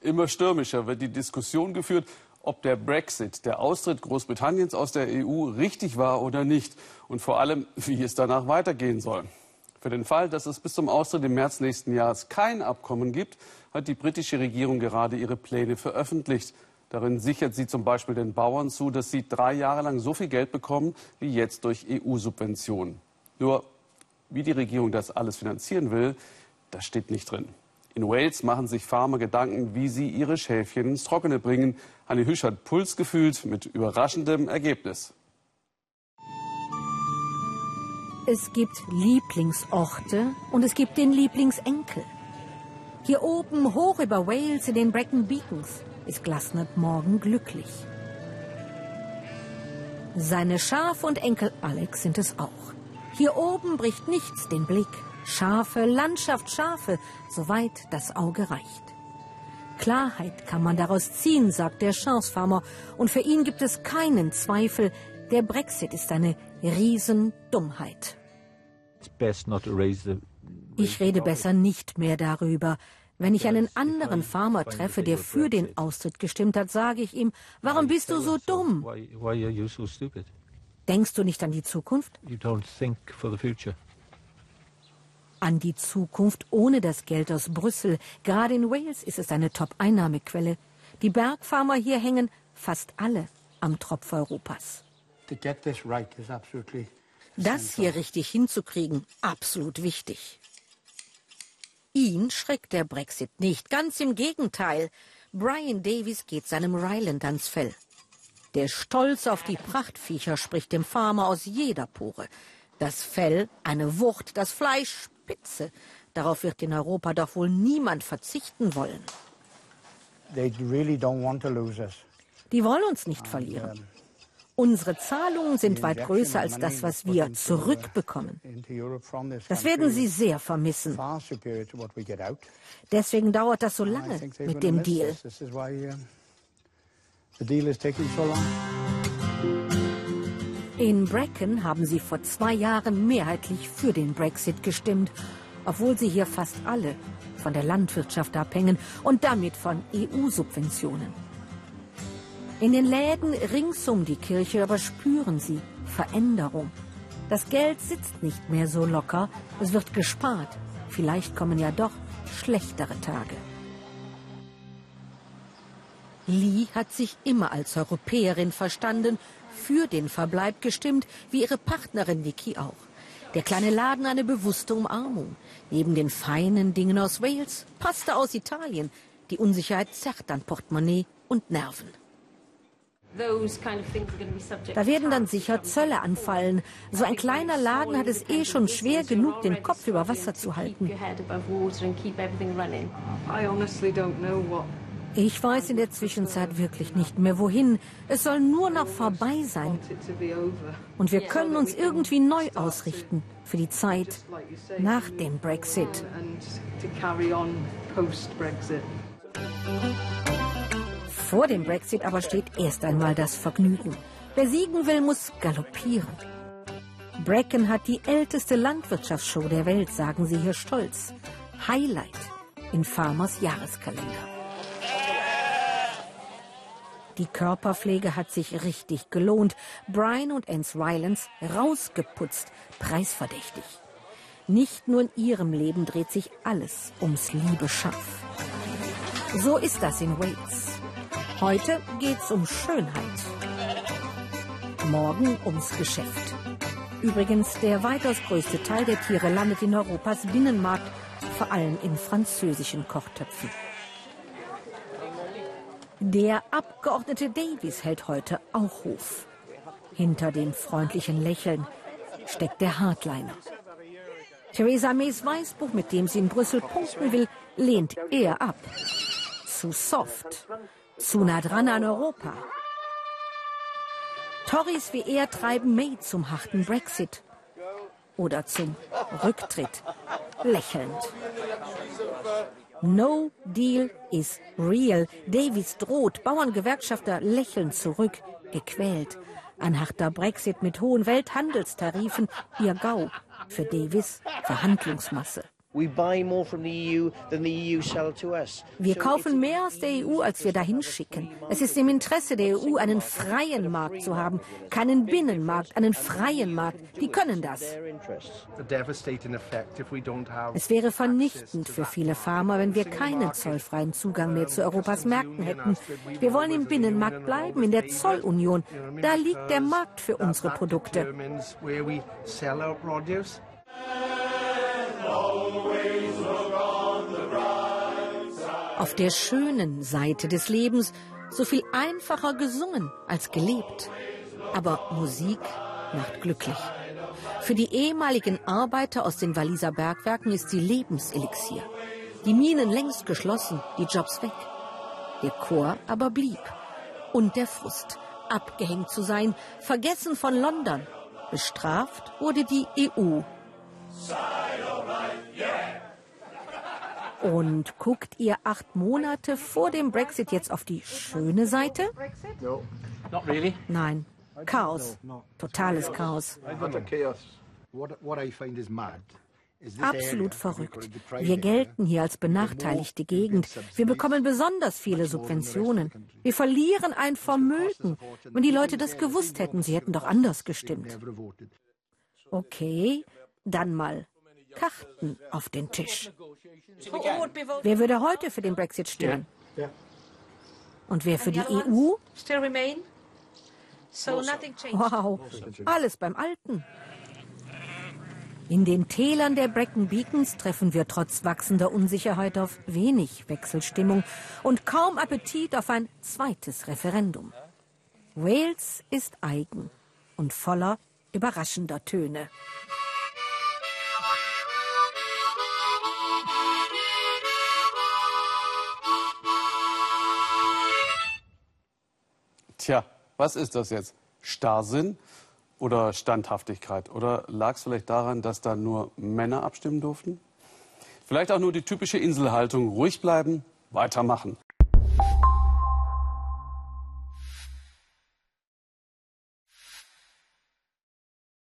Immer stürmischer wird die Diskussion geführt, ob der Brexit, der Austritt Großbritanniens aus der EU, richtig war oder nicht. Und vor allem, wie es danach weitergehen soll. Für den Fall, dass es bis zum Austritt im März nächsten Jahres kein Abkommen gibt, hat die britische Regierung gerade ihre Pläne veröffentlicht. Darin sichert sie zum Beispiel den Bauern zu, dass sie drei Jahre lang so viel Geld bekommen wie jetzt durch EU-Subventionen. Nur, wie die Regierung das alles finanzieren will, das steht nicht drin. In Wales machen sich Farmer Gedanken, wie sie ihre Schäfchen ins Trockene bringen. Hanni Hüsch hat Puls gefühlt mit überraschendem Ergebnis. Es gibt Lieblingsorte und es gibt den Lieblingsenkel. Hier oben, hoch über Wales in den Brecon Beacons, ist Glasnert morgen glücklich. Seine Schaf und Enkel Alex sind es auch. Hier oben bricht nichts den Blick. Schafe, Landschaft, Schafe, soweit das Auge reicht. Klarheit kann man daraus ziehen, sagt der Schafsfarmer, und für ihn gibt es keinen Zweifel, der Brexit ist eine Riesendummheit. Ich rede besser nicht mehr darüber. Wenn ich einen anderen Farmer treffe, der für den Austritt gestimmt hat, sage ich ihm, warum bist du so dumm? Denkst du nicht an die Zukunft? An die Zukunft ohne das Geld aus Brüssel. Gerade in Wales ist es eine Top-Einnahmequelle. Die Bergfarmer hier hängen fast alle am Tropf Europas. Das hier richtig hinzukriegen, absolut wichtig. Ihn schreckt der Brexit nicht, ganz im Gegenteil. Brian Davies geht seinem Ryland ans Fell. Der Stolz auf die Prachtviecher spricht dem Farmer aus jeder Pore. Das Fell, eine Wucht, das Fleisch, Spitze. Darauf wird in Europa doch wohl niemand verzichten wollen. Die wollen uns nicht verlieren. Unsere Zahlungen sind weit größer als das, was wir zurückbekommen. Das werden Sie sehr vermissen. Deswegen dauert das so lange mit dem Deal. In Brecon haben sie vor zwei Jahren mehrheitlich für den Brexit gestimmt, obwohl sie hier fast alle von der Landwirtschaft abhängen und damit von EU-Subventionen. In den Läden rings um die Kirche aber spüren sie Veränderung. Das Geld sitzt nicht mehr so locker, es wird gespart. Vielleicht kommen ja doch schlechtere Tage. Lee hat sich immer als Europäerin verstanden, für den Verbleib gestimmt, wie ihre Partnerin Vicky auch. Der kleine Laden eine bewusste Umarmung. Neben den feinen Dingen aus Wales, Pasta aus Italien. Die Unsicherheit zerrt an Portemonnaie und Nerven. Da werden dann sicher Zölle anfallen. So ein kleiner Laden hat es eh schon schwer genug, den Kopf über Wasser zu halten. Ich weiß in der Zwischenzeit wirklich nicht mehr wohin. Es soll nur noch vorbei sein. Und wir können uns irgendwie neu ausrichten für die Zeit nach dem Brexit. Vor dem Brexit aber steht erst einmal das Vergnügen. Wer siegen will, muss galoppieren. Bracken hat die älteste Landwirtschaftsshow der Welt, sagen sie hier stolz. Highlight in Farmers Jahreskalender. Die Körperpflege hat sich richtig gelohnt. Brian und Anne Rylance rausgeputzt, preisverdächtig. Nicht nur in ihrem Leben dreht sich alles ums liebe Schaf. So ist das in Wales. Heute geht's um Schönheit. Morgen ums Geschäft. Übrigens, der weitaus größte Teil der Tiere landet in Europas Binnenmarkt, vor allem in französischen Kochtöpfen. Der Abgeordnete Davies hält heute auch Hof. Hinter dem freundlichen Lächeln steckt der Hardliner. Theresa Mays Weißbuch, mit dem sie in Brüssel punkten will, lehnt er ab. Zu soft. Zu nah dran an Europa. Tories wie er treiben May zum harten Brexit oder zum Rücktritt, lächelnd. No deal is real. Davies droht, Bauerngewerkschafter lächeln zurück, gequält. Ein harter Brexit mit hohen Welthandelstarifen, ihr Gau. Für Davis Verhandlungsmasse. E wir kaufen mehr aus der EU, als wir dahin schicken. Es ist im Interesse der EU, einen freien Markt zu haben, keinen Binnenmarkt, einen freien Markt. Die können das. Es wäre vernichtend für viele Farmer, wenn wir keinen zollfreien Zugang mehr zu Europas Märkten hätten. Wir wollen im Binnenmarkt bleiben, in der Zollunion. Da liegt der Markt für unsere Produkte. Auf der schönen Seite des Lebens so viel einfacher gesungen als gelebt. Aber Musik macht glücklich. Für die ehemaligen Arbeiter aus den Walliser Bergwerken ist sie Lebenselixier. Die Minen längst geschlossen, die Jobs weg. Der Chor aber blieb. Und der Frust, abgehängt zu sein, vergessen von London. Bestraft wurde die EU. Und guckt ihr acht Monate vor dem Brexit jetzt auf die schöne Seite? Nein. Chaos. Totales Chaos. Absolut verrückt. Wir gelten hier als benachteiligte Gegend. Wir bekommen besonders viele Subventionen. Wir verlieren ein Vermögen. Wenn die Leute das gewusst hätten, sie hätten doch anders gestimmt. Okay, dann mal Karten auf den Tisch. Wer würde heute für den Brexit stimmen? Und wer für die EU? Wow, alles beim Alten. In den Tälern der Brecon Beacons treffen wir trotz wachsender Unsicherheit auf wenig Wechselstimmung und kaum Appetit auf ein zweites Referendum. Wales ist eigen und voller überraschender Töne. Tja, was ist das jetzt? Starrsinn oder Standhaftigkeit? Oder lag es vielleicht daran, dass da nur Männer abstimmen durften? Vielleicht auch nur die typische Inselhaltung, ruhig bleiben, weitermachen.